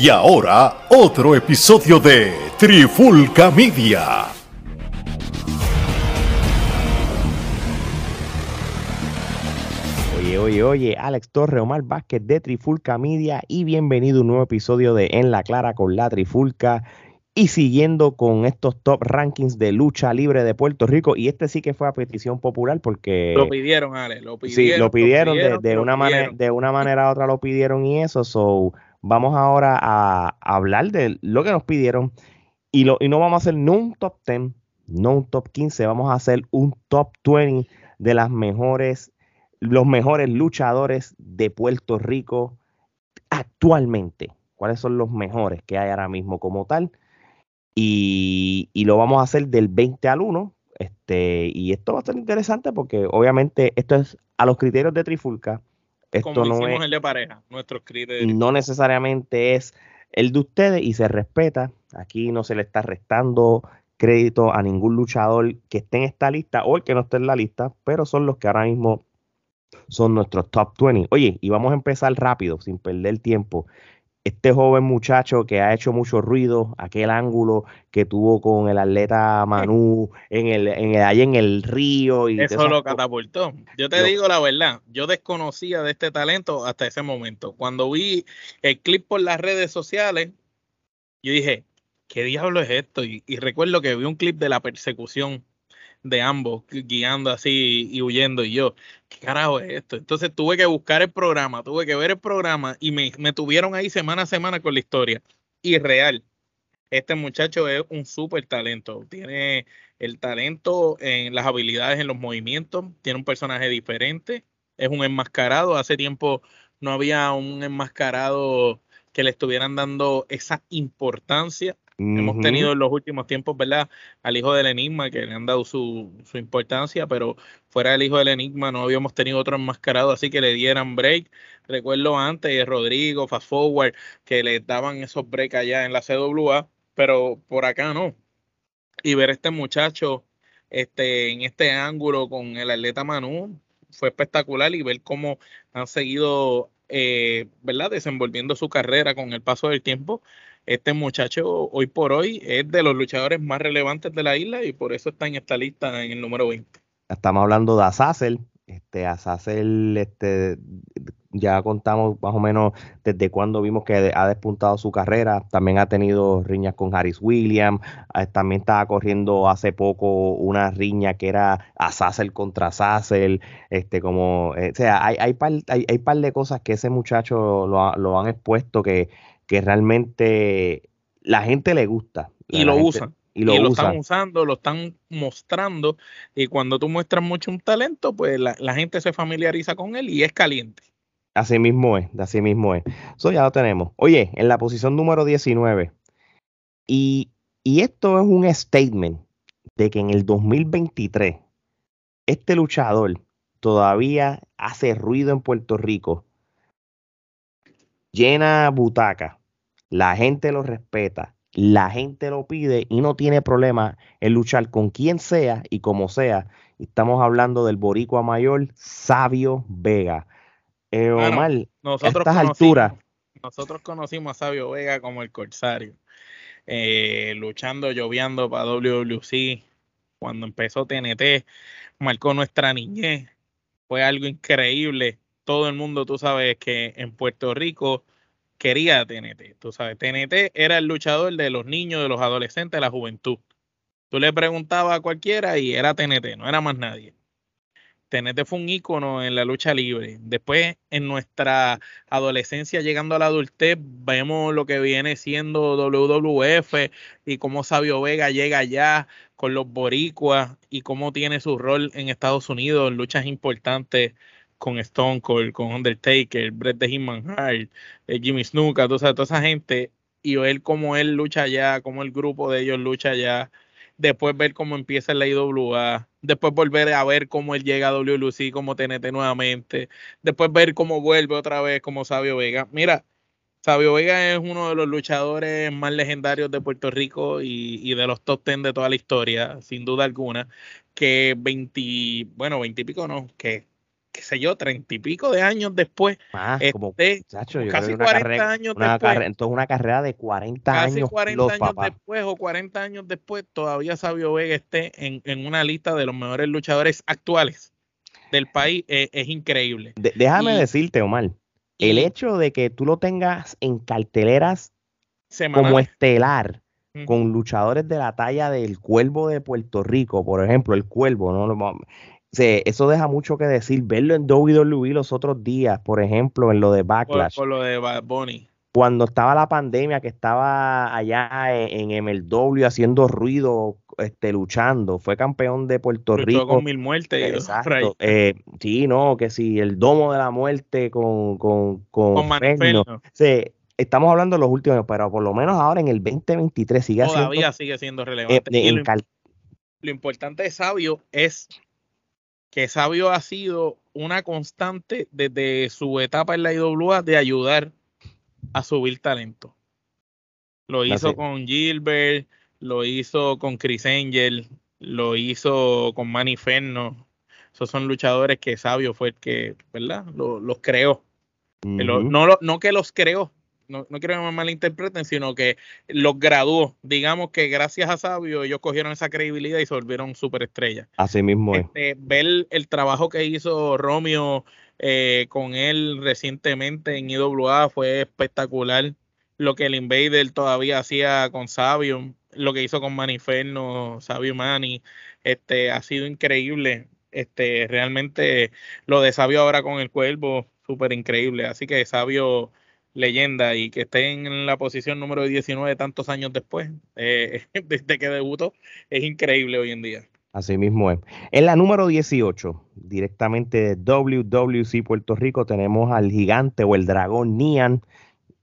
Y ahora, otro episodio de Trifulca Media. Oye, oye, oye, Alex Torre, Omar Vázquez de Trifulca Media y bienvenido a un nuevo episodio de En la Clara con la Trifulca y siguiendo con estos top rankings de lucha libre de Puerto Rico y este sí que fue a petición popular porque lo pidieron, Ale, lo pidieron. Sí, lo pidieron, de, una manera de una manera u otra lo pidieron y eso, so vamos ahora a, hablar de lo que nos pidieron y, lo, y no vamos a hacer un top 10, no un top 15, vamos a hacer un top 20 de las mejores, los mejores luchadores de Puerto Rico actualmente. ¿Cuáles son los mejores que hay ahora mismo como tal? Y, y, lo vamos a hacer del 20 al 1. Este, y esto va a ser interesante porque obviamente esto es a los criterios de Trifulca. Esto no es, el de pareja, nuestros criterios. No necesariamente es el de ustedes y se respeta. Aquí no se le está restando crédito a ningún luchador que esté en esta lista o el que no esté en la lista, pero son los que ahora mismo son nuestros top 20. Oye, y vamos a empezar rápido, sin perder tiempo este joven muchacho que ha hecho mucho ruido, aquel ángulo que tuvo con el atleta Manu en el, en el, ahí en el río. Y Eso lo catapultó. Yo te digo la verdad, yo desconocía de este talento hasta ese momento. Cuando vi el clip por las redes sociales, yo dije, ¿qué diablo es esto? Y, y recuerdo que vi un clip de la persecución de ambos guiando así y huyendo y yo, ¿qué carajo es esto? Entonces tuve que buscar el programa, tuve que ver el programa y me, me tuvieron ahí semana a semana con la historia. Y real, este muchacho es un súper talento, tiene el talento en las habilidades en los movimientos, tiene un personaje diferente, es un enmascarado, hace tiempo no había un enmascarado que le estuvieran dando esa importancia Hemos tenido en los últimos tiempos, ¿verdad? Al hijo del Enigma, que le han dado su, su, importancia, pero fuera del hijo del Enigma no habíamos tenido otro enmascarado así que le dieran break. Recuerdo antes Rodrigo, Fast Forward, que le daban esos breaks allá en la CWA, pero por acá no. Y ver a este muchacho este, en este ángulo con el atleta Manu fue espectacular y ver cómo han seguido, eh, ¿verdad? Desenvolviendo su carrera con el paso del tiempo este muchacho hoy por hoy es de los luchadores más relevantes de la isla y por eso está en esta lista en el número 20. Estamos hablando de Azazel. Este, Azazel, este, ya contamos más o menos desde cuando vimos que ha despuntado su carrera. También ha tenido riñas con Harris Williams. Ah, también estaba corriendo hace poco una riña que era Azazel contra Azazel. Este, como, eh, o sea, hay, hay, par, de cosas que ese muchacho lo, lo han expuesto que que realmente la gente le gusta. Y lo usan. Y lo, están usando, lo están mostrando. Y cuando tú muestras mucho un talento, pues la, gente se familiariza con él y es caliente. Así mismo es, así mismo es. Eso ya lo tenemos. Oye, en la posición número 19. Y, y esto es un statement de que en el 2023 este luchador todavía hace ruido en Puerto Rico, llena butaca, la gente lo respeta, la gente lo pide y no tiene problema en luchar con quien sea y como sea. Estamos hablando del boricua mayor, Sabio Vega. Eh, nosotros a estas alturas. Nosotros conocimos a Sabio Vega como el Corsario, eh, luchando, lloviendo para WWC. Cuando empezó TNT, marcó nuestra niñez. Fue algo increíble. Todo el mundo, tú sabes que en Puerto Rico quería TNT. Tú sabes, TNT era el luchador de los niños, de los adolescentes, de la juventud. Tú le preguntabas a cualquiera y era TNT, no era más nadie. TNT fue un ícono en la lucha libre. Después, en nuestra adolescencia, llegando a la adultez, vemos lo que viene siendo WWF y cómo Sabio Vega llega allá con los boricuas y cómo tiene su rol en Estados Unidos en luchas importantes con Stone Cold, con Undertaker, Bret the Hitman Hart, eh, Jimmy Snuka, toda, toda esa gente, y ver cómo él lucha allá, cómo el grupo de ellos lucha allá, después ver cómo empieza la IWA, después volver a ver cómo él llega a WLC como TNT nuevamente, después ver cómo vuelve otra vez como Sabio Vega. Mira, Sabio Vega es uno de los luchadores más legendarios de Puerto Rico y, y de los top ten de toda la historia, sin duda alguna, que 20, bueno, 20 y pico no, que qué sé yo, treinta y pico de años después. Más, como, casi 40 años después. entonces una carrera de 40 años. Casi 40 años después o 40 años después, todavía Sabio Vega esté en, una lista de los mejores luchadores actuales del país, eh, es increíble. déjame decirte, Omar, el hecho de que tú lo tengas en carteleras como estelar, con luchadores de la talla del Cuervo de Puerto Rico, por ejemplo, el Cuervo, ¿no? Eso deja mucho que decir. Verlo en WWE los otros días, por ejemplo, en lo de Backlash. Por, lo de Bonnie. Cuando estaba la pandemia, que estaba allá en, en MLW haciendo ruido, este, luchando, fue campeón de Puerto Rico. con mil muertes. Exacto. Eh, sí, no, que si el domo de la muerte con, con, con, Sí, estamos hablando de los últimos, pero por lo menos ahora en el 2023 sigue Todavía sigue siendo relevante. Eh, lo, importante de Sabio es que Sabio ha sido una constante desde su etapa en la IWA de ayudar a subir talento. Lo hizo con Gilbert, lo hizo con Chris Angel, lo hizo con Manny Ferno. Esos son luchadores que Sabio fue el que, ¿verdad? los creó. no, no que los creó, no, no quiero que me malinterpreten, sino que los graduó. Digamos que gracias a Sabio ellos cogieron esa credibilidad y se volvieron superestrellas. Así mismo es. Este, ver el trabajo que hizo Romeo eh, con él recientemente en IWA fue espectacular. Lo que el Invader todavía hacía con Sabio, lo que hizo con Maniferno, Sabio Mani, este, ha sido increíble. Este, realmente lo de Sabio ahora con el cuervo, súper increíble. Así que Sabio leyenda y que esté en la posición número 19 tantos años después, eh, desde que debutó, es increíble hoy en día. Así mismo es. En la número 18, directamente de WWC Puerto Rico, tenemos al gigante o el dragón Nian.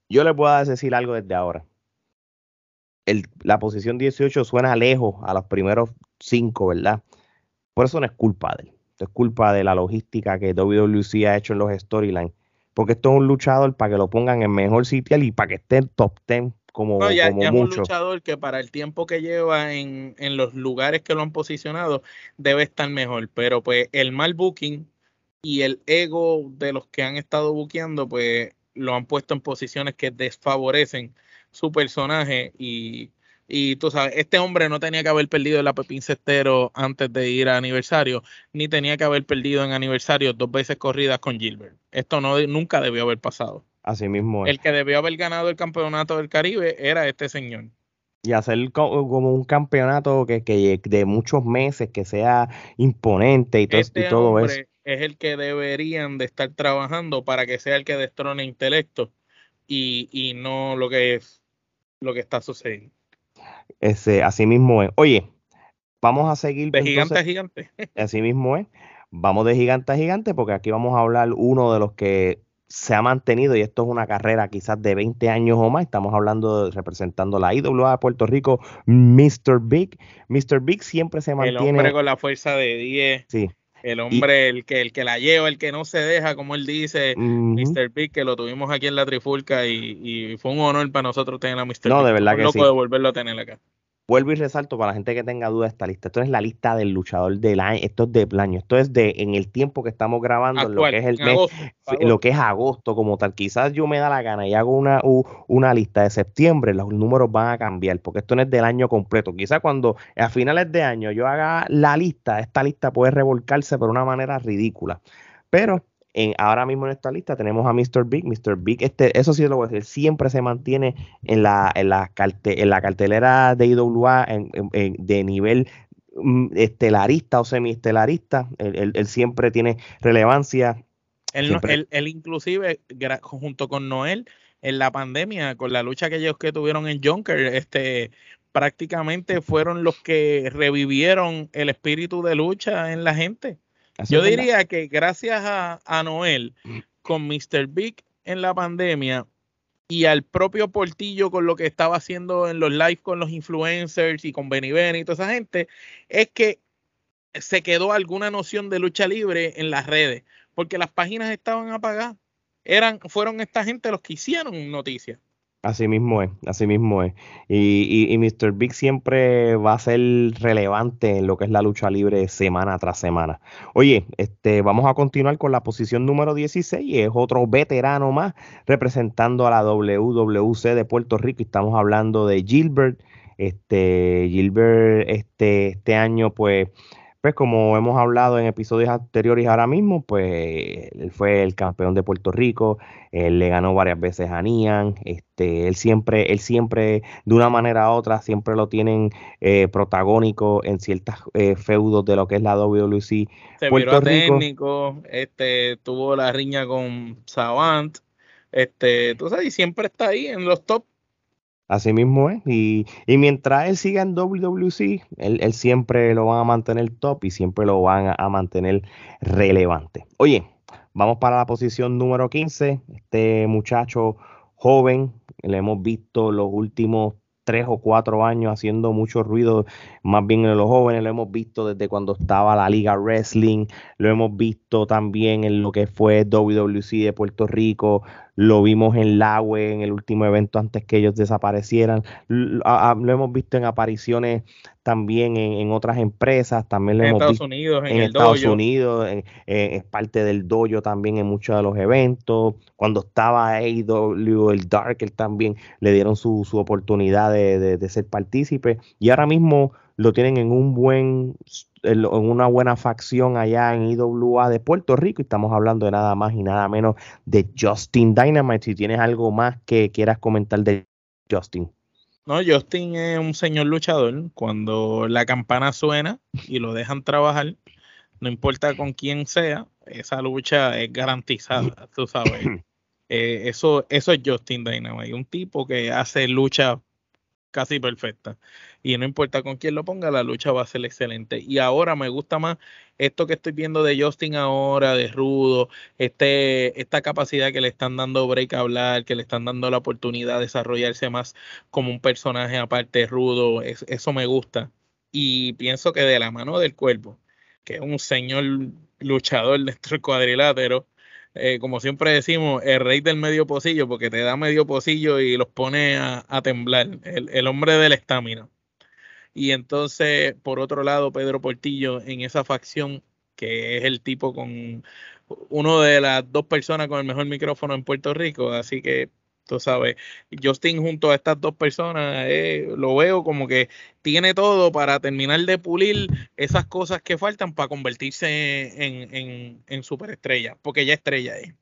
Yo le puedo decir algo desde ahora. la posición 18 suena lejos a los primeros cinco, ¿verdad? Por eso no es culpa de él. Es culpa de la logística que WWC ha hecho en los storylines porque esto es un luchador para que lo pongan en mejor sitio y para que esté en top 10 como, no, ya, es un luchador que para el tiempo que lleva en, en, los lugares que lo han posicionado debe estar mejor, pero pues el mal booking y el ego de los que han estado buqueando pues lo han puesto en posiciones que desfavorecen su personaje y y tú sabes, este hombre no tenía que haber perdido el Pepín Cestero antes de ir a aniversario, ni tenía que haber perdido en aniversario dos veces corridas con Gilbert. Esto no nunca debió haber pasado. Así mismo. El que debió haber ganado el campeonato del Caribe era este señor. Y hacer como un campeonato que, que de muchos meses, que sea imponente y todo, este todo eso. Es el que deberían de estar trabajando para que sea el que destrone intelecto y, y no lo que es lo que está sucediendo. Ese, así mismo es. Oye, vamos a seguir. De gigante a gigante. Así mismo es. Vamos de gigante a gigante porque aquí vamos a hablar uno de los que se ha mantenido y esto es una carrera quizás de 20 años o más. Estamos hablando de, representando la IWA de Puerto Rico, Mr. Big. Mr. Big siempre se mantiene. El hombre con la fuerza de 10. Sí. El hombre, el que el que la lleva, el que no se deja, como él dice, Mr. Big, que lo tuvimos aquí en la Trifulca y, fue un honor para nosotros tener a Mr. No, de verdad que loco de volverlo a tener acá. Vuelvo y resalto para la gente que tenga duda de esta lista. Esto es la lista del luchador del año. Esto es de año. Esto es de en el tiempo que estamos grabando, lo que es el mes, lo que es agosto como tal. Quizás yo me da la gana y hago una, una lista de septiembre, los números van a cambiar, porque esto no es del año completo. Quizás cuando a finales de año yo haga la lista, esta lista puede revolcarse por una manera ridícula. Pero ahora mismo en esta lista tenemos a Mr. Big. Mr. Big, este, eso sí lo voy a decir, siempre se mantiene en la, en la, en la cartelera de IWA de nivel mm, estelarista o semi-estelarista. Él, siempre tiene relevancia. Él, inclusive, junto con Noel, en la pandemia, con la lucha que ellos que tuvieron en Junker, este prácticamente fueron los que revivieron el espíritu de lucha en la gente. Yo diría que gracias a, Noel con Mr. Big en la pandemia y al propio Portillo con lo que estaba haciendo en los live con los influencers y con Benny Benny y toda esa gente, es que se quedó alguna noción de lucha libre en las redes, porque las páginas estaban apagadas. Eran, fueron esta gente los que hicieron noticias. Así mismo es, así mismo es. Y, y, Mr. Big siempre va a ser relevante en lo que es la lucha libre semana tras semana. Oye, este, vamos a continuar con la posición número 16 y es otro veterano más representando a la WWC de Puerto Rico. Y estamos hablando de Gilbert. Este, Gilbert, este, este año, pues pues como hemos hablado en episodios anteriores ahora mismo, pues él fue el campeón de Puerto Rico, él le ganó varias veces a Nian, este, él siempre, él siempre, de una manera u otra, siempre lo tienen eh, protagónico en ciertas eh, feudos de lo que es la WWC. Se Puerto Rico. técnico, este, tuvo la riña con Savant, este, tú sabes, y siempre está ahí en los top Así mismo es. Y, mientras él siga en WWC, él, siempre lo van a mantener top y siempre lo van a, mantener relevante. Oye, vamos para la posición número 15. Este muchacho joven, le hemos visto los últimos tres o cuatro años haciendo mucho ruido, más bien en los jóvenes, lo hemos visto desde cuando estaba la Liga Wrestling, lo hemos visto también en lo que fue WWC de Puerto Rico, lo vimos en Laue en el último evento antes que ellos desaparecieran, lo, hemos visto en apariciones también en, otras empresas, también lo en hemos Estados visto Unidos, en, Estados Unidos, es parte del dojo también en muchos de los eventos, cuando estaba AEW, el Dark, él también le dieron su, su oportunidad de, de ser partícipe. Y ahora mismo lo tienen en un buen en una buena facción allá en IWA de Puerto Rico y estamos hablando de nada más y nada menos de Justin Dynamite. Si tienes algo más que quieras comentar de Justin. No, Justin es un señor luchador. Cuando la campana suena y lo dejan trabajar, no importa con quién sea, esa lucha es garantizada, tú sabes. Eh, eso, eso es Justin Dynamite, un tipo que hace lucha casi perfecta. Y no importa con quién lo ponga, la lucha va a ser excelente. Y ahora me gusta más esto que estoy viendo de Justin ahora, de Rudo, este, esta capacidad que le están dando break a hablar, que le están dando la oportunidad de desarrollarse más como un personaje aparte Rudo, eso me gusta. Y pienso que de la mano del cuerpo, que es un señor luchador dentro del cuadrilátero, eh, como siempre decimos, el rey del medio pocillo, porque te da medio pocillo y los pone a, temblar, el, hombre de la estamina. Y entonces, por otro lado, Pedro Portillo en esa facción, que es el tipo con uno de las dos personas con el mejor micrófono en Puerto Rico, así que tú sabes, Justin junto a estas dos personas, eh, lo veo como que tiene todo para terminar de pulir esas cosas que faltan para convertirse en, en, superestrella, porque ya estrella es.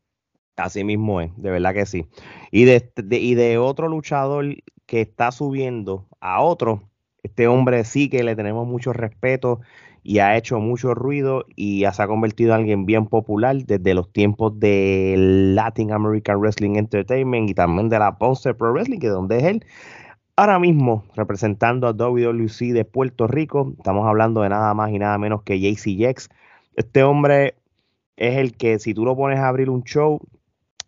Así mismo es, de verdad que sí. Y de, y de otro luchador que está subiendo a otro, este hombre sí que le tenemos mucho respeto y ha hecho mucho ruido y se ha convertido en alguien bien popular desde los tiempos de Latin American Wrestling Entertainment y también de la Ponce Pro Wrestling, que es donde es él. Ahora mismo, representando a WWC de Puerto Rico, estamos hablando de nada más y nada menos que JC Jex. Este hombre es el que, si tú lo pones a abrir un show,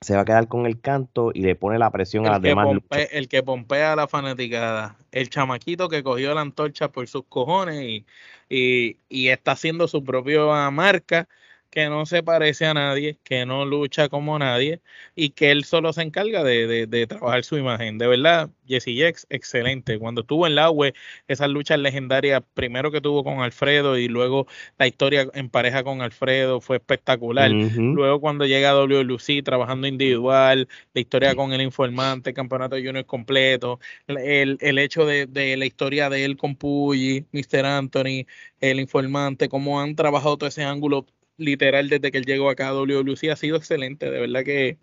se va a quedar con el canto y le pone la presión a las demás. el que pompea a la fanaticada, el chamaquito que cogió la antorcha por sus cojones y, y, y está haciendo su propia marca que no se parece a nadie, que no lucha como nadie y que él solo se encarga de, trabajar su imagen. De verdad, Jesse Jex, excelente. Cuando estuvo en la web, esas luchas legendarias, primero que tuvo con Alfredo y luego la historia en pareja con Alfredo fue espectacular. Luego cuando llega a WLC trabajando individual, la historia con el informante, el campeonato junior completo, el, el hecho de, de, la historia de él con Puyi, Mr. Anthony, el informante, cómo han trabajado todo ese ángulo literal desde que él llegó acá a WWC ha sido excelente. De verdad que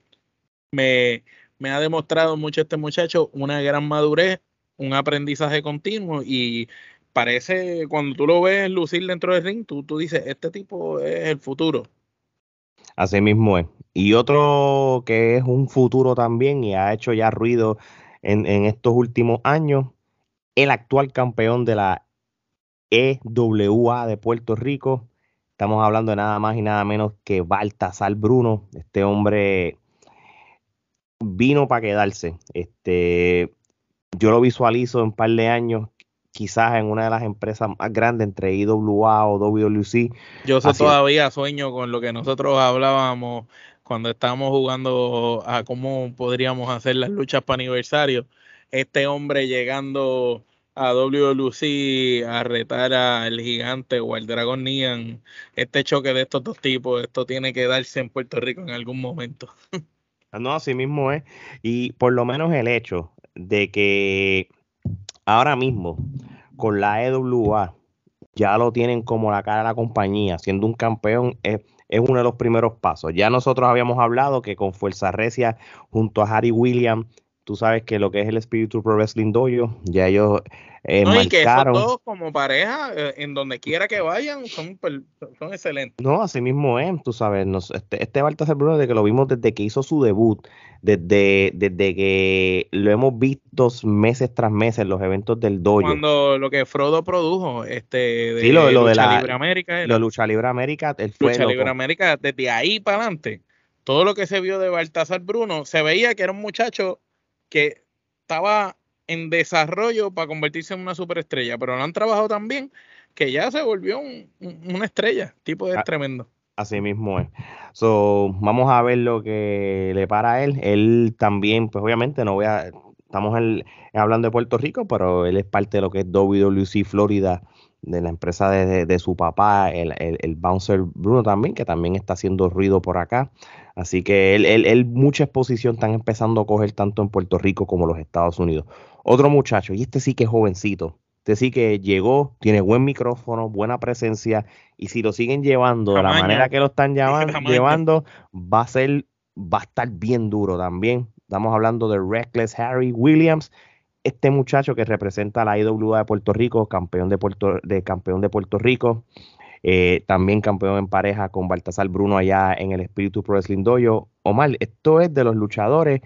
me, me ha demostrado mucho este muchacho una gran madurez, un aprendizaje continuo y parece cuando tú lo ves lucir dentro del ring, tú, tú dices, este tipo es el futuro. Así mismo es. Y otro que es un futuro también y ha hecho ya ruido en, en estos últimos años, el actual campeón de la EWA de Puerto Rico, Estamos hablando de nada más y nada menos que Baltasar Bruno. Este hombre vino para quedarse. Este, yo lo visualizo en un par de años, quizás en una de las empresas más grandes entre IWA o WWC. Yo todavía sueño con lo que nosotros hablábamos cuando estábamos jugando a cómo podríamos hacer las luchas para aniversario, este hombre llegando a WLC a retar al gigante o al Dragon Neon, este choque de estos dos tipos, esto tiene que darse en Puerto Rico en algún momento. No, así mismo es. Y por lo menos el hecho de que ahora mismo con la EWA ya lo tienen como la cara de la compañía, siendo un campeón, es, es uno de los primeros pasos. Ya nosotros habíamos hablado que con Fuerza Recia junto a Harry Williams tú sabes que lo que es el espíritu Pro Wrestling Dojo, ya ellos eh, no, y que esos dos como pareja, eh, en donde quiera que vayan, son, son excelentes. No, así mismo es, tú sabes, este, este Baltasar Bruno, de que lo vimos desde que hizo su debut, desde, desde que lo hemos visto meses tras meses en los eventos del dojo. Cuando lo que Frodo produjo, este, de, sí, lo, Lucha de la, Libre América. Lo Lucha Libre América, el fue Lucha Libre América, desde ahí para adelante, todo lo que se vio de Baltasar Bruno, se veía que era un muchacho que estaba en desarrollo para convertirse en una superestrella, pero lo han trabajado tan bien que ya se volvió una estrella, tipo de ah, tremendo. Así mismo es. So, vamos a ver lo que le para a él. Él también, pues obviamente no voy a, estamos hablando de Puerto Rico, pero él es parte de lo que es WWC Florida, de la empresa de, su papá, el, el, Bouncer Bruno también, que también está haciendo ruido por acá. Así que él, él, mucha exposición están empezando a coger tanto en Puerto Rico como en los Estados Unidos. Otro muchacho, y este sí que es jovencito, este sí que llegó, tiene buen micrófono, buena presencia, y si lo siguen llevando de la manera que lo están llevando, va a ser, va a estar bien duro también. Estamos hablando de Reckless Harry Williams, este muchacho que representa a la IWA de Puerto Rico, campeón de Puerto, de campeón de Puerto Rico, eh, también campeón en pareja con Baltasar Bruno allá en el Espíritu Pro Wrestling Dojo. Omar, esto es de los luchadores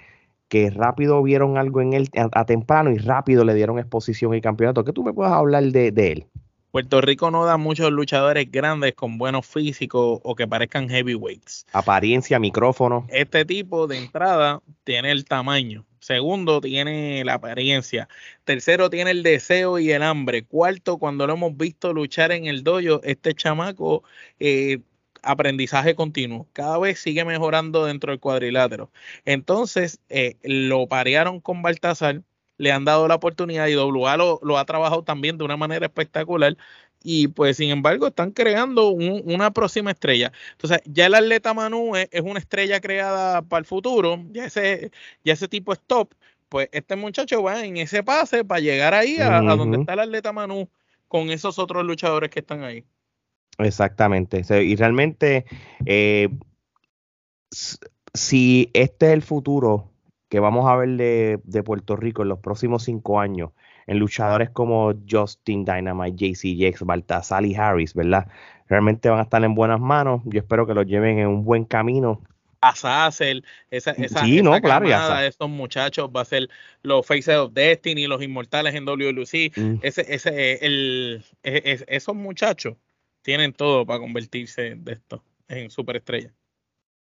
que rápido vieron algo en él a, temprano y rápido le dieron exposición y campeonato. ¿Qué tú me puedes hablar de, de él? Puerto Rico no da muchos luchadores grandes con buenos físicos o que parezcan heavyweights. Apariencia, micrófono. Este tipo de entrada tiene el tamaño. Segundo, tiene la apariencia. Tercero, tiene el deseo y el hambre. Cuarto, cuando lo hemos visto luchar en el dojo, este chamaco, eh, aprendizaje continuo. Cada vez sigue mejorando dentro del cuadrilátero. Entonces, eh, lo parearon con Baltasar le han dado la oportunidad y WA lo, ha trabajado también de una manera espectacular y pues sin embargo están creando una próxima estrella. Entonces ya el atleta Manu es, una estrella creada para el futuro, ya ese, ya ese tipo es top, pues este muchacho va en ese pase para llegar ahí a, donde está el atleta Manu con esos otros luchadores que están ahí. Exactamente, y realmente eh, si este es el futuro que vamos a ver de, Puerto Rico en los próximos cinco años, en luchadores como Justin Dynamite, JC Jax, Baltasar y Harris, ¿verdad? Realmente van a estar en buenas manos. Yo espero que los lleven en un buen camino. A esa, esa, sí, no, claro, de estos muchachos va a ser los Faces of Destiny, los Inmortales en WLC. Mm. Ese, ese, el, e, esos muchachos tienen todo para convertirse de esto en superestrellas.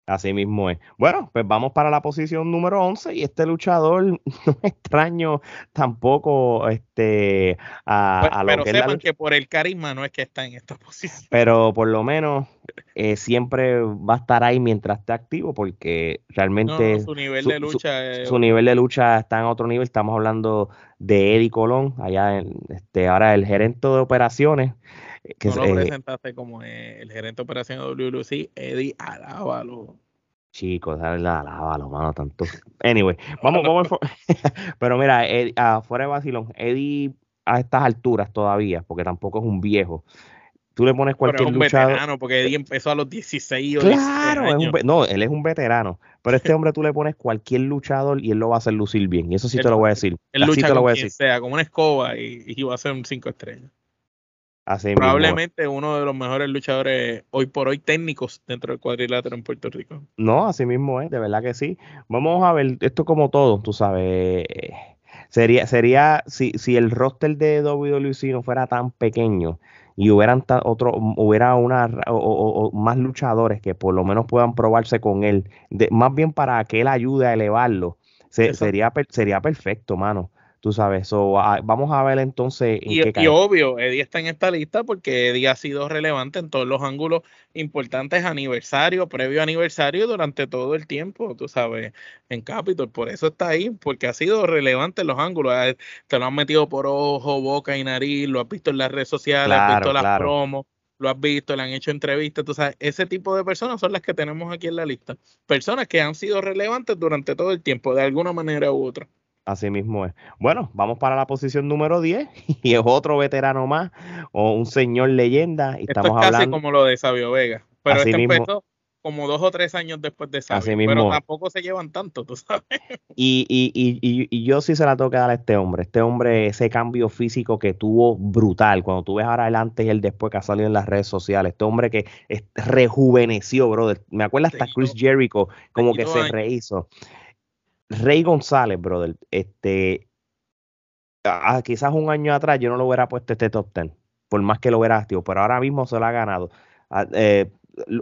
Así mismo es. Bueno, pues vamos para la posición número 11 y este luchador no es extraño tampoco este, a, pues, lo pero que sepan que por el carisma no es que está en esta posición. Pero por lo menos eh, siempre va a estar ahí mientras esté activo porque realmente su nivel de lucha su, nivel de lucha está en otro nivel. Estamos hablando de Eddie Colón, allá en, este, ahora el gerente de operaciones que no lo eh, presentaste como el gerente de operación de WLC, Eddie, alábalo. Chicos, alábalo, mano, tanto. Anyway, vamos, vamos. Pero mira, afuera de Basilón, Eddie a estas alturas todavía, porque tampoco es un viejo. Tú le pones cualquier pero es un veterano, porque Eddie empezó a los 16 o Claro, no, él es un veterano. Pero este hombre tú le pones cualquier luchador y él lo va a hacer lucir bien. Y eso sí te lo voy a decir. Él lucha te lo voy a decir. sea, como una escoba y, y va a ser un 5 estrellas. Probablemente uno de los mejores luchadores hoy por hoy técnicos dentro del cuadrilátero en Puerto Rico. No, así mismo es, de verdad que sí. Vamos a ver, esto como todo, tú sabes. Sería, sería si, si el roster de WWC no fuera tan pequeño y hubieran otro, hubiera una o, más luchadores que por lo menos puedan probarse con él, más bien para que él ayude a elevarlo, sería, sería perfecto, mano Tú sabes, so, vamos a ver entonces. y, obvio, Eddie está en esta lista porque Eddie ha sido relevante en todos los ángulos importantes, aniversario, previo aniversario, durante todo el tiempo, tú sabes, en Capitol. Por eso está ahí, porque ha sido relevante en los ángulos. Te lo han metido por ojo, boca y nariz, lo has visto en las redes sociales, has visto las promos lo has visto, le han hecho entrevistas, tú sabes, ese tipo de personas son las que tenemos aquí en la lista. Personas que han sido relevantes durante todo el tiempo, de alguna manera u otra. Así mismo es. Bueno, vamos para la posición número 10 y es otro veterano más o un señor leyenda. Y estamos es casi como lo de Sabio Vega. Pero este empezó como dos o tres años después de Sabio, pero tampoco se llevan tanto, tú sabes. Y, y, y, y, yo sí se la tengo que dar a este hombre. Este hombre, ese cambio físico que tuvo brutal. Cuando tú ves ahora el antes y el después que ha salido en las redes sociales. Este hombre que rejuveneció, brother. Me acuerdo hasta Chris Jericho, como que se rehizo. Rey González, brother, este, quizás un año atrás yo no lo hubiera puesto este top ten, por más que lo hubiera tío, pero ahora mismo se lo ha ganado. Eh,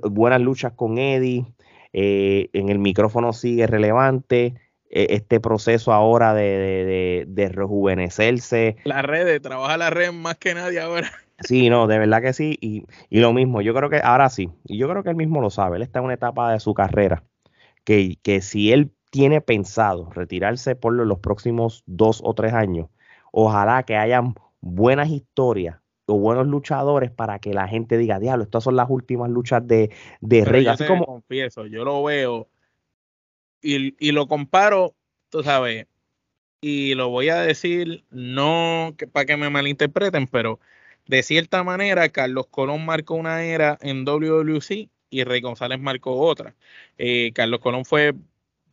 buenas luchas con Eddie, eh, en el micrófono sigue relevante, e, este proceso ahora de, rejuvenecerse. La red, trabaja la red más que nadie ahora. Sí, no, de verdad que sí, y, y, lo mismo, yo creo que ahora sí, y yo creo que él mismo lo sabe, él está en una etapa de su carrera, que, que si él tiene pensado retirarse por los próximos dos o tres años, ojalá que hayan buenas historias o buenos luchadores para que la gente diga, diablo, estas son las últimas luchas de, de Rey. Así como... confieso, yo lo veo y, lo comparo, tú sabes, y lo voy a decir no que, para que me malinterpreten, pero de cierta manera Carlos Colón marcó una era en WWC y Rey González marcó otra. Eh, Carlos Colón fue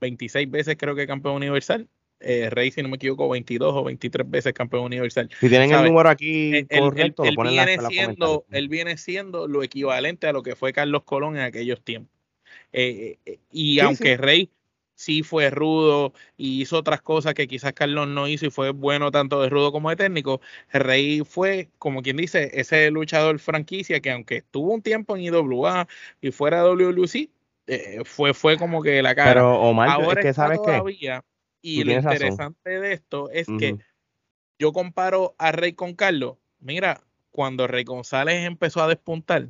26 veces creo que campeón universal. Eh, Rey, si no me equivoco, 22 o 23 veces campeón universal. Si tienen el número aquí correcto, él, viene siendo, él viene siendo lo equivalente a lo que fue Carlos Colón en aquellos tiempos. Eh, eh, y aunque Rey sí fue rudo y hizo otras cosas que quizás Carlos no hizo y fue bueno tanto de rudo como de técnico, Rey fue, como quien dice, ese luchador franquicia que aunque estuvo un tiempo en IWA y fuera de eh, fue, fue como que la cara. Pero Omar, Ahora es que sabes que y lo interesante de esto es que yo comparo a Rey con Carlos. Mira, cuando Rey González empezó a despuntar,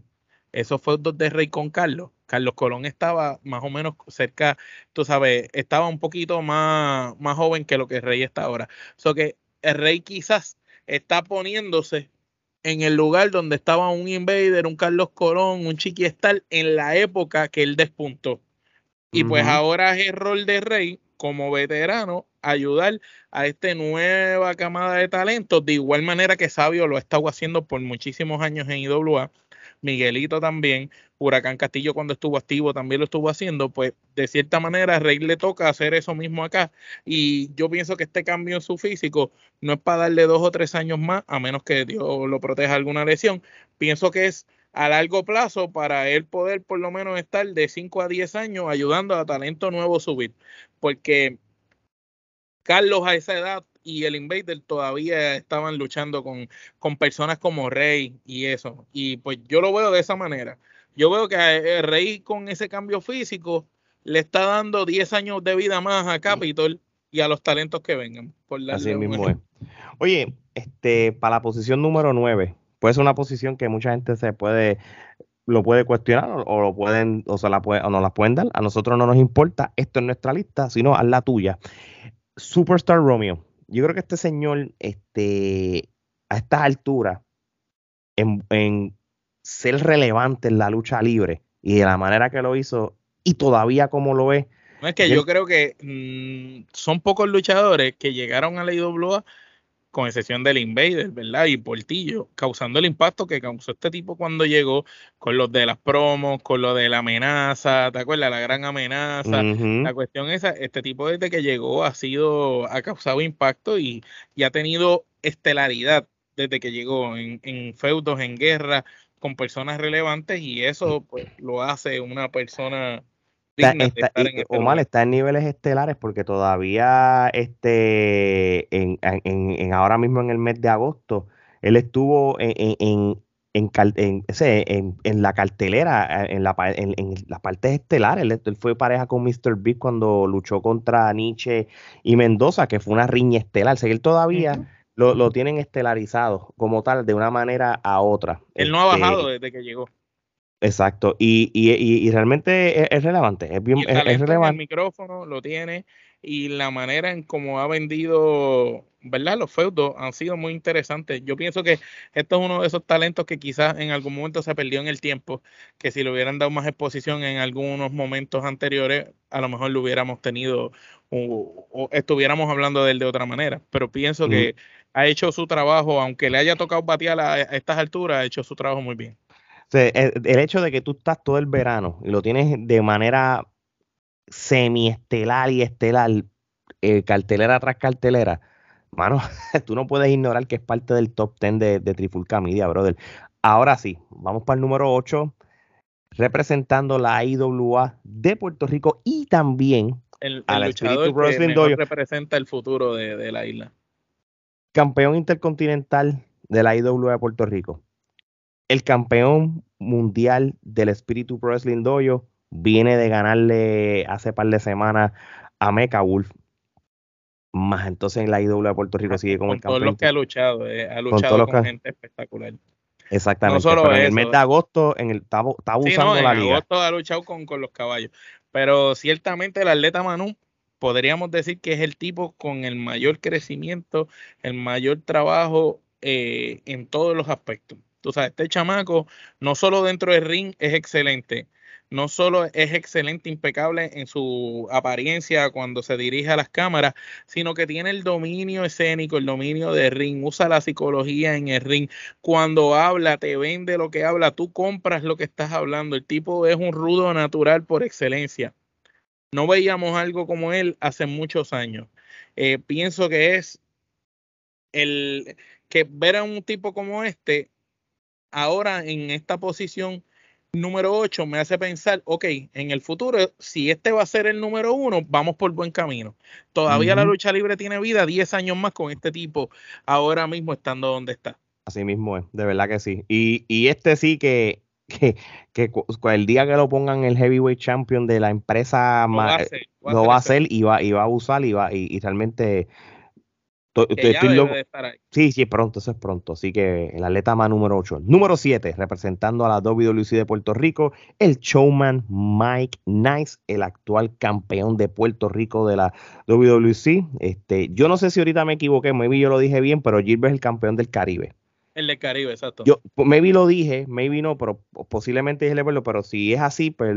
esos fue de Rey con Carlos. Carlos Colón estaba más o menos cerca, tú sabes, estaba un poquito más, más joven que lo que Rey está ahora. O que el Rey quizás está poniéndose en el lugar donde estaba un Invader, un Carlos Colón, un Chiquiestal en la época que él despuntó. Y pues ahora es el rol de Rey como veterano ayudar a esta nueva camada de talentos, de igual manera que Sabio lo ha estado haciendo por muchísimos años en IWA. Miguelito también, Huracán Castillo cuando estuvo activo también lo estuvo haciendo, pues de cierta manera Rey le toca hacer eso mismo acá. Y yo pienso que este cambio en su físico no es para darle dos o tres años más, a menos que Dios lo proteja alguna lesión. Pienso que es a largo plazo para él poder por lo menos estar de 5 a 10 años ayudando a talento nuevo subir. Porque Carlos a esa edad y el Invader todavía estaban luchando con, con personas como Rey y eso. Y pues yo lo veo de esa manera. Yo veo que eh, Rey con ese cambio físico le está dando 10 años de vida más a Capitol y a los talentos que vengan. Por Así mismo es. Oye, este, para la posición número 9, puede ser una posición que mucha gente se puede lo puede cuestionar o, lo pueden o se la puede o no la pueden dar. A nosotros no nos importa, esto es nuestra lista, sino a la tuya. Superstar Romeo. Yo creo que este señor, este, a estas alturas, en, ser relevante en la lucha libre y de la manera que lo hizo y todavía como lo es. No es que yo, creo que mm, son pocos luchadores que llegaron a la IWA con excepción del Invader, ¿verdad? Y Portillo, causando el impacto que causó este tipo cuando llegó con los de las promos, con lo de la amenaza, ¿te acuerdas? La gran amenaza. La cuestión es, este tipo desde que llegó ha sido, ha causado impacto y, ha tenido estelaridad desde que llegó en, en feudos, en guerra, con personas relevantes y eso pues lo hace una persona Está, está, este Omar está en niveles estelares porque todavía este en, en, ahora mismo en el mes de agosto él estuvo en, en, en, en, la cartelera, en, la, en, las partes estelares. Él, fue pareja con Mr. Big cuando luchó contra Nietzsche y Mendoza, que fue una riña estelar. O él todavía lo, lo, tienen estelarizado como tal, de una manera a otra. Él no ha este, bajado desde que llegó. Exacto, y, y, y, realmente es, relevante, es bien es, relevante. El micrófono lo tiene y la manera en cómo ha vendido, ¿verdad? Los feudos han sido muy interesantes. Yo pienso que esto es uno de esos talentos que quizás en algún momento se perdió en el tiempo, que si le hubieran dado más exposición en algunos momentos anteriores, a lo mejor lo hubiéramos tenido o, estuviéramos hablando de él de otra manera. Pero pienso que ha hecho su trabajo, aunque le haya tocado batear a estas alturas, ha hecho su trabajo muy bien el, hecho de que tú estás todo el verano y lo tienes de manera semiestelar y estelar, eh, cartelera tras cartelera, mano, tú no puedes ignorar que es parte del top 10 de, de Trifulca Media, brother. Ahora sí, vamos para el número 8, representando la IWA de Puerto Rico y también el, el luchador que representa el futuro de, de la isla. Campeón intercontinental de la IWA de Puerto Rico el campeón mundial del Espíritu Pro Wrestling Dojo viene de ganarle hace par de semanas a Mecha Wolf. Más entonces en la IW de Puerto Rico sigue como con el campeón. Todos los que ha luchado, eh, ha luchado con, gente espectacular. Exactamente. No en el mes de agosto, en el, estaba, usando la liga. En agosto ha luchado con, con los caballos. Pero ciertamente el atleta Manu podríamos decir que es el tipo con el mayor crecimiento, el mayor trabajo eh, en todos los aspectos. Tú sabes, este chamaco no solo dentro del ring es excelente, no solo es excelente, impecable en su apariencia cuando se dirige a las cámaras, sino que tiene el dominio escénico, el dominio de ring, usa la psicología en el ring. Cuando habla, te vende lo que habla, tú compras lo que estás hablando. El tipo es un rudo natural por excelencia. No veíamos algo como él hace muchos años. Eh, pienso que es el que ver a un tipo como este ahora en esta posición número 8 me hace pensar, ok, en el futuro, si este va a ser el número uno, vamos por buen camino. Todavía la lucha libre tiene vida 10 años más con este tipo, ahora mismo estando donde está. Así mismo es, de verdad que sí. Y, este sí que, que, el día que lo pongan el heavyweight champion de la empresa lo va a hacer, y, va, y va a usar y, va, y realmente Sí, sí, pronto, eso es pronto. Así que el atleta más número 8. Número 7, representando a la WWC de Puerto Rico, el showman Mike Nice, el actual campeón de Puerto Rico de la WWC. Este, yo no sé si ahorita me equivoqué, maybe yo lo dije bien, pero Gilbert es el campeón del Caribe. El del Caribe, exacto. Yo, maybe lo dije, maybe no, pero posiblemente dije el pero si es así, pues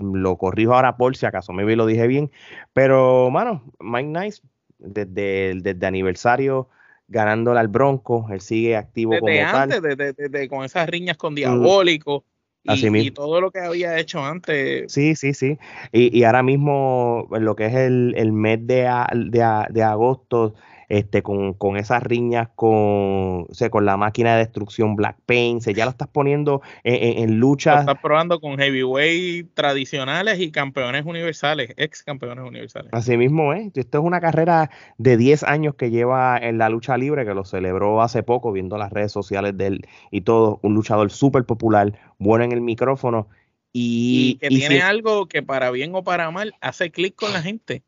lo corrijo ahora por si acaso, maybe lo dije bien. Pero, mano, Mike Nice desde, desde aniversario ganándole al Bronco, él sigue activo como antes, tal. con esas riñas con Diabólico. Y, todo lo que había hecho antes. Sí, sí, sí. Y, y ahora mismo, en lo que es el, el mes de, de, de agosto, este, con, con esas riñas con, o con la máquina de destrucción Black Paint, ya lo estás poniendo en, en, luchas. Lo estás probando con heavyweight tradicionales y campeones universales, ex campeones universales. Así mismo es, esto es una carrera de 10 años que lleva en la lucha libre, que lo celebró hace poco, viendo las redes sociales de él y todo, un luchador súper popular, bueno en el micrófono. Y, que tiene algo que para bien o para mal hace clic con la gente.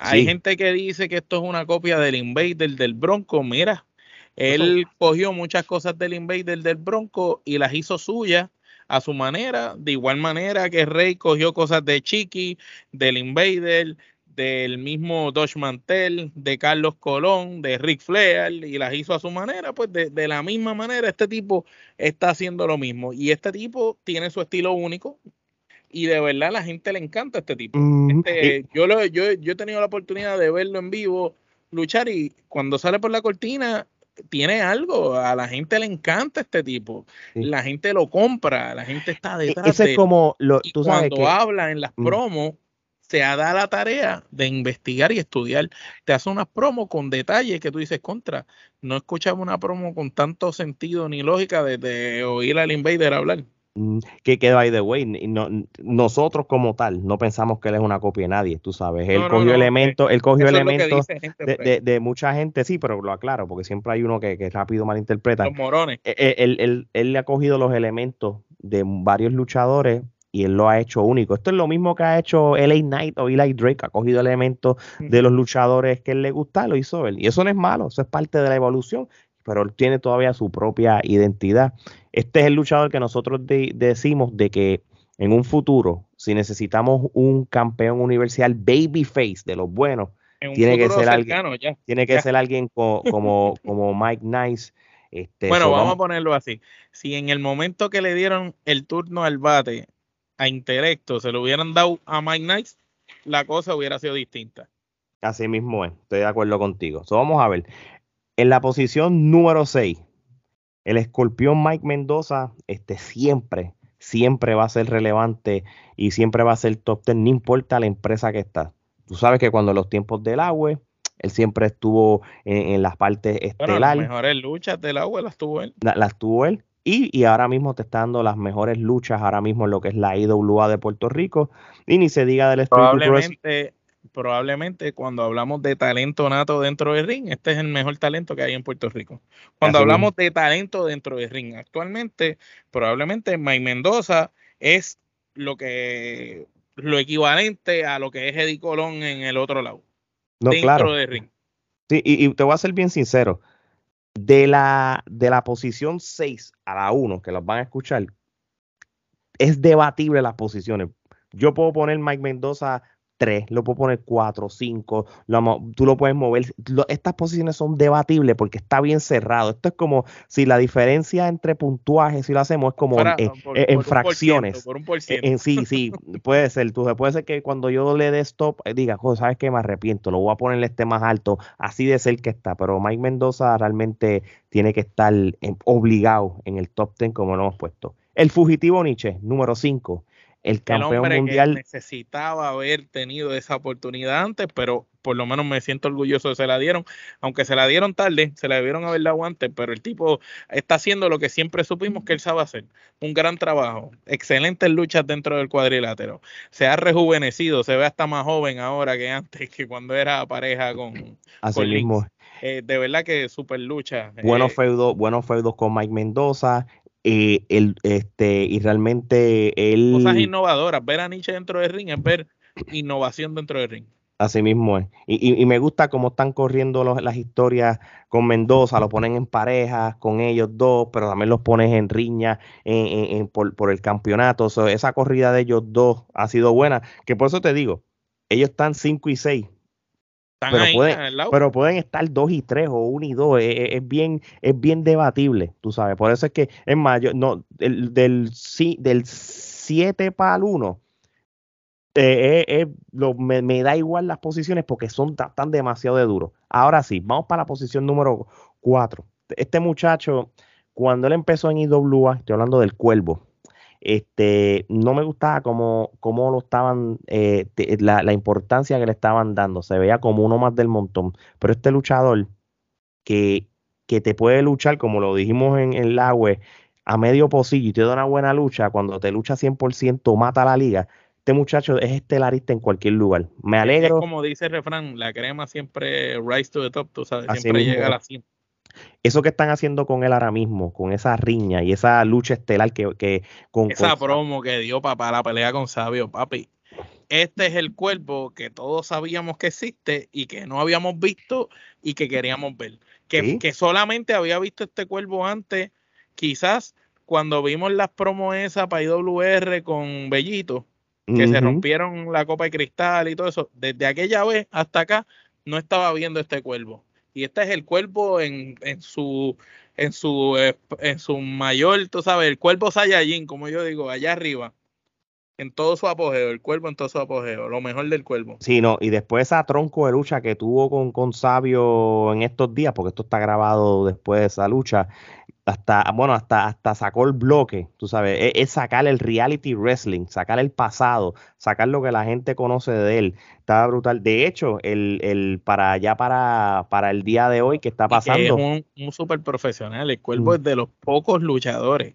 Hay gente que dice que esto es una copia del Invader del Bronco. Mira, él cogió muchas cosas del Invader del Bronco y las hizo suyas a su manera, de igual manera que Rey cogió cosas de Chiqui, del Invader, del mismo Dodge Mantel, de Carlos Colón, de Rick Flair, y las hizo a su manera, pues de, de, la misma manera este tipo está haciendo lo mismo. Y este tipo tiene su estilo único, y de verdad a la gente le encanta este tipo. Este, yo, lo, yo, yo he tenido la oportunidad de verlo en vivo luchar y cuando sale por la cortina tiene algo, a la gente le encanta este tipo, la gente lo compra, la gente está e, detrás Ese es como lo, y cuando habla en las mm. promos se da la tarea de investigar y estudiar. Te hace unas promos con detalles que tú dices contra. No escuchaba una promo con tanto sentido ni lógica de, de oír al invader hablar. Mm, que, que by the way, no, nosotros como tal no pensamos que él es una copia de nadie, tú sabes. Él cogió elementos, él cogió elementos de, mucha gente, sí, pero lo aclaro, porque siempre hay uno que, que rápido malinterpreta. Los morones. E, e, él, él, él, le ha cogido los elementos de varios luchadores y él lo ha hecho único. Esto es lo mismo que ha hecho LA Knight o Eli Drake, ha cogido elementos de los luchadores que él le gusta, lo hizo él. Y eso no es malo, eso es parte de la evolución, pero él tiene todavía su propia identidad. Este es el luchador que nosotros decimos de que en un futuro, si necesitamos un campeón universal babyface de los buenos, tiene que, ser alguien, tiene que ser alguien como, como Mike Nice. Este, bueno, vamos a ponerlo así. Si en el momento que le dieron el turno al bate a intelecto se lo hubieran dado a Mike Nice, la cosa hubiera sido distinta. Así mismo es, estoy de acuerdo contigo. vamos a ver. En la posición número 6, el escorpión Mike Mendoza este, siempre, siempre va a ser relevante y siempre va a ser top 10, no importa la empresa que está. Tú sabes que cuando los tiempos del agua, él siempre estuvo en, las partes estelares. las mejores luchas del agua las tuvo él. las tuvo él. Y, ahora mismo te está dando las mejores luchas ahora mismo en lo que es la IWA de Puerto Rico. Y ni se diga del probablemente, probablemente cuando hablamos de talento nato dentro del ring, este es el mejor talento que hay en Puerto Rico. Cuando hablamos de talento dentro del ring, actualmente, probablemente Mike Mendoza es lo que lo equivalente a lo que es Eddie Colón en el otro lado. dentro del ring. Sí, y, y, te voy a ser bien sincero de la, de la posición 6 a la 1, que los van a escuchar, es debatible las posiciones. Yo puedo poner Mike Mendoza 3, lo puedo poner 4, 5, tú lo puedes mover. estas posiciones son debatibles porque está bien cerrado. Esto es como si la diferencia entre puntuajes, si lo hacemos, es como en, fracciones. En, sí, sí, puede ser. Tú, puede ser que cuando yo le dé stop, eh, diga, ¿sabes qué? Me arrepiento, lo voy a poner este más alto, así de ser que está. Pero Mike Mendoza realmente tiene que estar obligado en el top 10 como lo hemos puesto. El fugitivo Nietzsche, número 5 el campeón mundial. necesitaba haber tenido esa oportunidad antes, pero por lo menos me siento orgulloso de que se la dieron, aunque se la dieron tarde, se la debieron haber dado antes, pero el tipo está haciendo lo que siempre supimos que él sabe hacer, un gran trabajo, excelentes luchas dentro del cuadrilátero, se ha rejuvenecido, se ve hasta más joven ahora que antes, que cuando era pareja con, Así mismo. Eh, de verdad que super lucha. Buenos eh, feudos, buenos feudos con Mike Mendoza, eh, el, este, y realmente él... Cosas innovadoras, ver a Nietzsche dentro del ring es ver innovación dentro del ring. Así mismo es. Y, y, me gusta cómo están corriendo las historias con Mendoza, lo ponen en pareja con ellos dos, pero también los pones en riña en, por, por, el campeonato. esa corrida de ellos dos ha sido buena, que por eso te digo, ellos están 5 y 6, pero, pueden, pero pueden estar dos y tres o uno y dos. Es, bien, es bien debatible, tú sabes. Por eso es que, es más, no, el, del 7 para el 1, eh, eh, eh, me, da igual las posiciones porque son tan, demasiado de duros. Ahora sí, vamos para la posición número 4. Este muchacho, cuando él empezó en IWA, estoy hablando del Cuervo, este, no me gustaba cómo, cómo lo estaban, eh, la, importancia que le estaban dando, se veía como uno más del montón, pero este luchador que, que te puede luchar, como lo dijimos en, el agua, a medio pocillo y te da una buena lucha, cuando te lucha 100% mata a la liga, este muchacho es estelarista en cualquier lugar. Me alegro. como dice el refrán, la crema siempre rise to the top, tú sabes, siempre llega a la cima eso que están haciendo con él ahora mismo, con esa riña y esa lucha estelar que, que con esa promo que dio para la pelea con Sabio, papi. Este es el cuerpo que todos sabíamos que existe y que no habíamos visto y que queríamos ver. Que, que solamente había visto este cuervo antes, quizás cuando vimos las promos esas para IWR con Bellito, que se rompieron la copa de cristal y todo eso. Desde aquella vez hasta acá no estaba viendo este cuervo y este es el cuerpo en, en su en su eh, en su mayor, tú sabes, el cuerpo Saiyajin, como yo digo, allá arriba. En todo su apogeo, el cuerpo en todo su apogeo, lo mejor del cuerpo. Sí, no, y después esa tronco de lucha que tuvo con, con Sabio en estos días, porque esto está grabado después de esa lucha, hasta, bueno, hasta, hasta sacó el bloque, tú sabes, e, es, sacar el reality wrestling, sacar el pasado, sacar lo que la gente conoce de él. Estaba brutal. De hecho, el, el para allá para, para el día de hoy que está pasando. es un, un super profesional. El cuervo mm. es de los pocos luchadores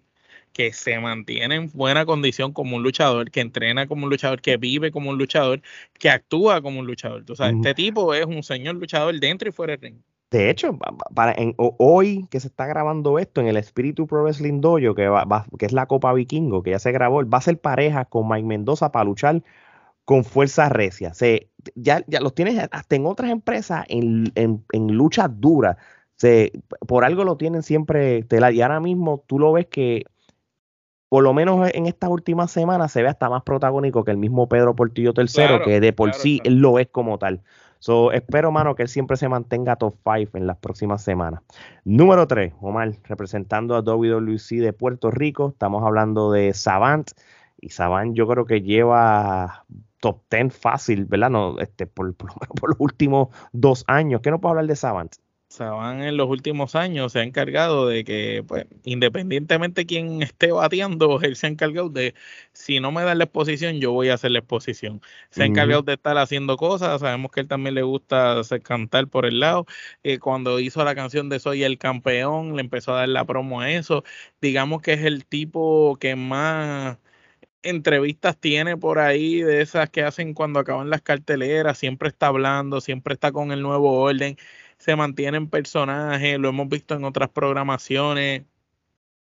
que se mantiene en buena condición como un luchador, que entrena como un luchador, que vive como un luchador, que actúa como un luchador. Tú sabes, este tipo es un señor luchador dentro y fuera del ring. De hecho, para, hoy que se está grabando esto en el Espíritu Pro Wrestling Dojo, que, que es la Copa Vikingo, que ya se grabó, va a ser pareja con Mike Mendoza para luchar con fuerza recia. Se, ya, ya los tienes hasta en otras empresas en, en, en luchas duras. Se, por algo lo tienen siempre Y ahora mismo tú lo ves que por lo menos en estas últimas semanas se ve hasta más protagónico que el mismo Pedro Portillo III, que de por sí él lo es como tal. So, espero, mano, que él siempre se mantenga top 5 en las próximas semanas. Número 3, Omar, representando a WWC de Puerto Rico. Estamos hablando de Savant. Y Savant yo creo que lleva top 10 fácil, ¿verdad? No, este, por, por, por los últimos dos años. ¿Qué no puedo hablar de Savant? Saban en los últimos años se ha encargado de que, pues, independientemente de quién esté bateando, él se ha encargado de, si no me dan la exposición, yo voy a hacer la exposición. Se ha encargado de estar haciendo cosas, sabemos que él también le gusta cantar por el lado. Eh, cuando hizo la canción de Soy el campeón, le empezó a dar la promo a eso. Digamos que es el tipo que más entrevistas tiene por ahí de esas que hacen cuando acaban las carteleras, siempre está hablando, siempre está con el nuevo orden se mantienen personajes, lo hemos visto en otras programaciones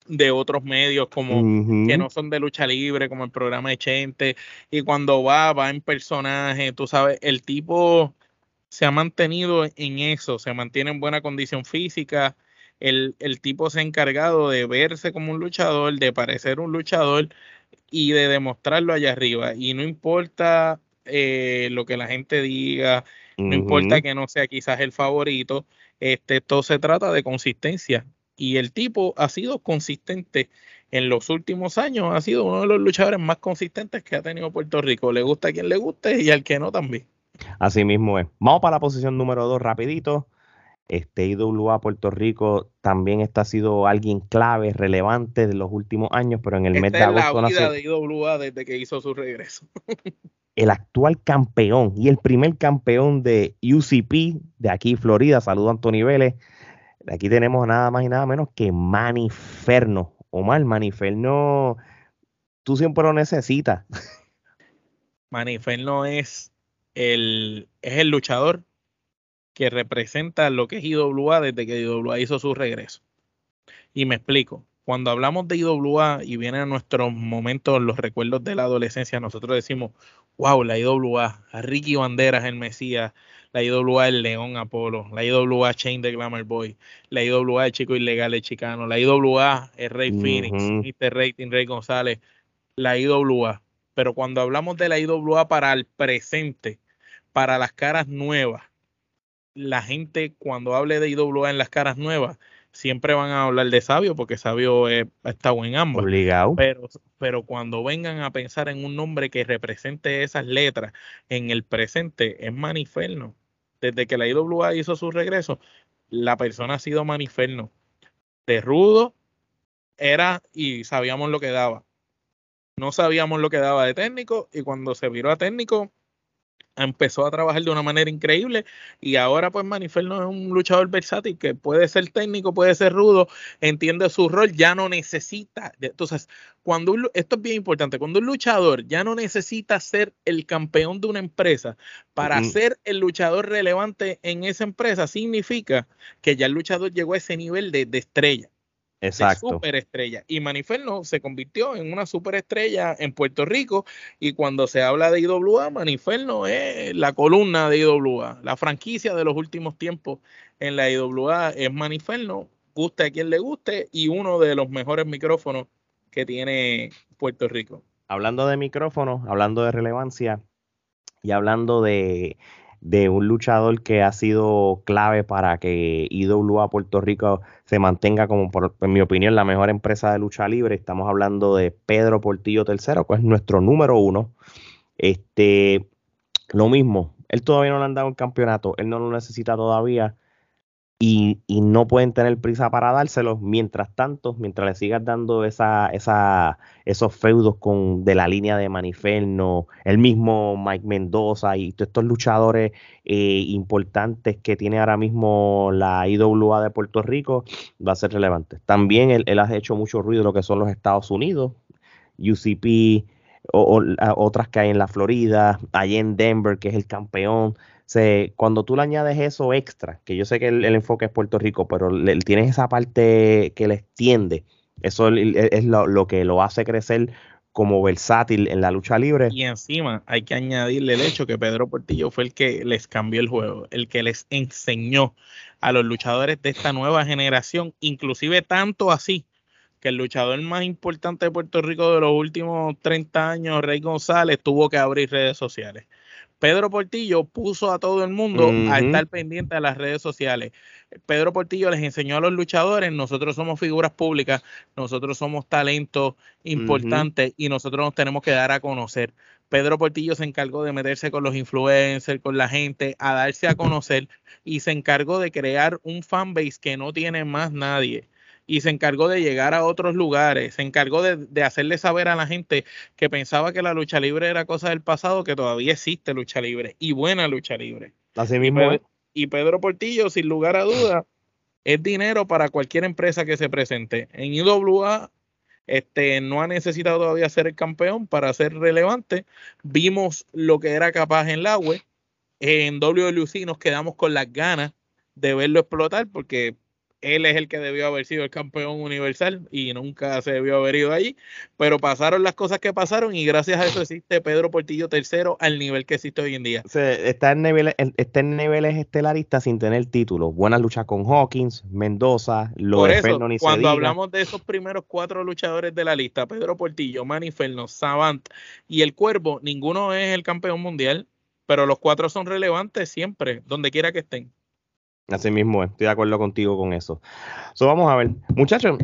de otros medios como que no son de lucha libre, como el programa de Chente, y cuando va, va en personaje, tú sabes, el tipo se ha mantenido en eso, se mantiene en buena condición física, el, el tipo se ha encargado de verse como un luchador, de parecer un luchador y de demostrarlo allá arriba, y no importa eh, lo que la gente diga, no importa que no sea quizás el favorito, este, todo se trata de consistencia. Y el tipo ha sido consistente en los últimos años, ha sido uno de los luchadores más consistentes que ha tenido Puerto Rico. Le gusta a quien le guste y al que no también. Así mismo es. Vamos para la posición número dos rapidito. Este IWA Puerto Rico también está ha sido alguien clave, relevante de los últimos años, pero en el mes de agosto. Es la vida de IWA desde que hizo su regreso. el actual campeón y el primer campeón de UCP de aquí, Florida. Saludo a Anthony Vélez. Aquí tenemos nada más y nada menos que Maniferno. Omar, Maniferno, tú siempre lo necesitas. Maniferno es el, es el luchador que representa lo que es IWA desde que IWA hizo su regreso. Y me explico cuando hablamos de IWA y vienen a nuestros momentos los recuerdos de la adolescencia, nosotros decimos, wow, la IWA, Ricky Banderas el Mesías, la IWA el León Apolo, la IWA Chain de Glamour Boy, la IWA el Chico Ilegal el Chicano, la IWA el Rey Phoenix, Mr. Rating, Rey González, la IWA. Pero cuando hablamos de la IWA para el presente, para las caras nuevas, la gente cuando hable de IWA en las caras nuevas, siempre van a hablar de Sabio porque Sabio ha estado en ambos. Obligado. Pero, pero cuando vengan a pensar en un nombre que represente esas letras en el presente, es Maniferno. Desde que la IWA hizo su regreso, la persona ha sido Maniferno. De rudo era y sabíamos lo que daba. No sabíamos lo que daba de técnico y cuando se viró a técnico empezó a trabajar de una manera increíble y ahora pues Maniferno es un luchador versátil que puede ser técnico, puede ser rudo, entiende su rol, ya no necesita, entonces cuando esto es bien importante, cuando un luchador ya no necesita ser el campeón de una empresa para ser el luchador relevante en esa empresa, significa que ya el luchador llegó a ese nivel de, de estrella. Exacto. superestrella. Y Maniferno se convirtió en una superestrella en Puerto Rico. Y cuando se habla de IWA, Maniferno es la columna de IWA. La franquicia de los últimos tiempos en la IWA es Maniferno. Guste a quien le guste y uno de los mejores micrófonos que tiene Puerto Rico. Hablando de micrófonos, hablando de relevancia y hablando de de un luchador que ha sido clave para que IWA Puerto Rico se mantenga como, por, en mi opinión, la mejor empresa de lucha libre. Estamos hablando de Pedro Portillo III, que es nuestro número uno. Este, lo mismo, él todavía no le han dado un campeonato, él no lo necesita todavía, y, no pueden tener prisa para dárselos. Mientras tanto, mientras le sigas dando esa, esa, esos feudos con, de la línea de Maniferno, el mismo Mike Mendoza y todos estos luchadores eh, importantes que tiene ahora mismo la IWA de Puerto Rico, va a ser relevante. También él, ha hecho mucho ruido lo que son los Estados Unidos, UCP, o, otras que hay en la Florida, allá en Denver, que es el campeón cuando tú le añades eso extra, que yo sé que el, enfoque es Puerto Rico, pero le, tienes esa parte que le extiende, eso es lo, que lo hace crecer como versátil en la lucha libre. Y encima hay que añadirle el hecho que Pedro Portillo fue el que les cambió el juego, el que les enseñó a los luchadores de esta nueva generación, inclusive tanto así que el luchador más importante de Puerto Rico de los últimos 30 años, Rey González, tuvo que abrir redes sociales. Pedro Portillo puso a todo el mundo a estar pendiente de las redes sociales. Pedro Portillo les enseñó a los luchadores, nosotros somos figuras públicas, nosotros somos talentos importantes y nosotros nos tenemos que dar a conocer. Pedro Portillo se encargó de meterse con los influencers, con la gente, a darse a conocer y se encargó de crear un fanbase que no tiene más nadie y se encargó de llegar a otros lugares, se encargó de, hacerle saber a la gente que pensaba que la lucha libre era cosa del pasado, que todavía existe lucha libre y buena lucha libre. Así mismo. Y Pedro, Portillo, sin lugar a duda, es dinero para cualquier empresa que se presente. En IWA este, no ha necesitado todavía ser el campeón para ser relevante. Vimos lo que era capaz en la web. En WLC nos quedamos con las ganas de verlo explotar porque él es el que debió haber sido el campeón universal y nunca se debió haber ido allí, pero pasaron las cosas que pasaron y gracias a eso existe Pedro Portillo tercero al nivel que existe hoy en día. está, en niveles, está en niveles estelaristas sin tener título. Buena lucha con Hawkins, Mendoza, lo Por eso, cuando hablamos de esos primeros cuatro luchadores de la lista, Pedro Portillo, Manny Ferno, Savant y el Cuervo, ninguno es el campeón mundial, pero los cuatro son relevantes siempre, donde quiera que estén. Así mismo, estoy de acuerdo contigo con eso. So, vamos a ver, muchachos,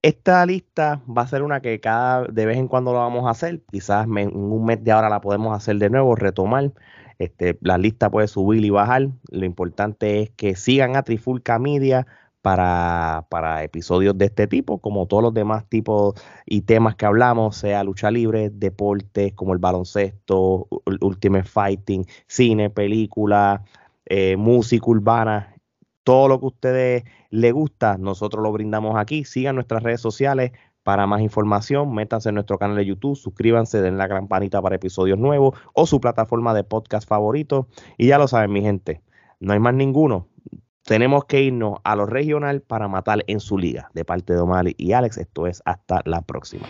esta lista va a ser una que cada de vez en cuando lo vamos a hacer. Quizás en un mes de ahora la podemos hacer de nuevo, retomar. Este, la lista puede subir y bajar. Lo importante es que sigan a Trifulca Media para, para episodios de este tipo, como todos los demás tipos y temas que hablamos, sea lucha libre, deportes como el baloncesto, Ultimate Fighting, cine, película, eh, música urbana, todo lo que a ustedes les gusta, nosotros lo brindamos aquí. Sigan nuestras redes sociales para más información. Métanse en nuestro canal de YouTube, suscríbanse, den la campanita para episodios nuevos o su plataforma de podcast favorito. Y ya lo saben, mi gente, no hay más ninguno. Tenemos que irnos a lo regional para matar en su liga. De parte de Omar y Alex, esto es hasta la próxima.